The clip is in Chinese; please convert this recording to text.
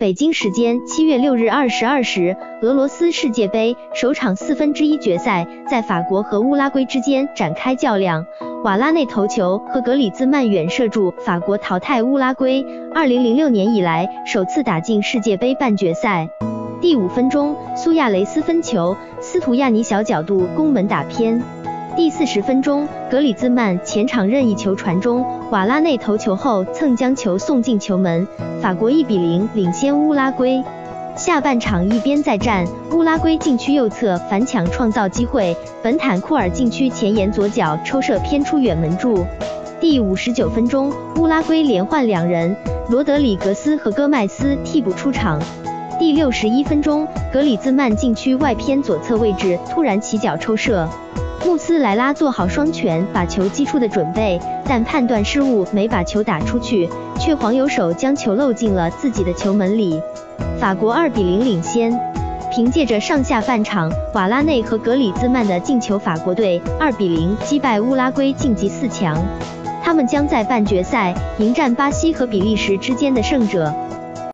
北京时间七月六日二十二时，俄罗斯世界杯首场四分之一决赛在法国和乌拉圭之间展开较量。瓦拉内头球和格里兹曼远射助法国淘汰乌拉圭，二零零六年以来首次打进世界杯半决赛。第五分钟，苏亚雷斯分球，斯图亚尼小角度攻门打偏。第四十分钟，格里兹曼前场任意球传中，瓦拉内头球后蹭将球送进球门，法国一比零领先乌拉圭。下半场一边再战，乌拉圭禁区右侧反抢创造机会，本坦库尔禁区前沿左脚抽射偏出远门柱。第五十九分钟，乌拉圭连换两人，罗德里格斯和戈麦斯替补出场。六十一分钟，格里兹曼禁区外偏左侧位置突然起脚抽射。穆斯莱拉做好双拳把球击出的准备，但判断失误，没把球打出去，却黄油手将球漏进了自己的球门里。法国二比零领先。凭借着上下半场瓦拉内和格里兹曼的进球，法国队二比零击败乌拉圭晋级四强。他们将在半决赛迎战巴西和比利时之间的胜者。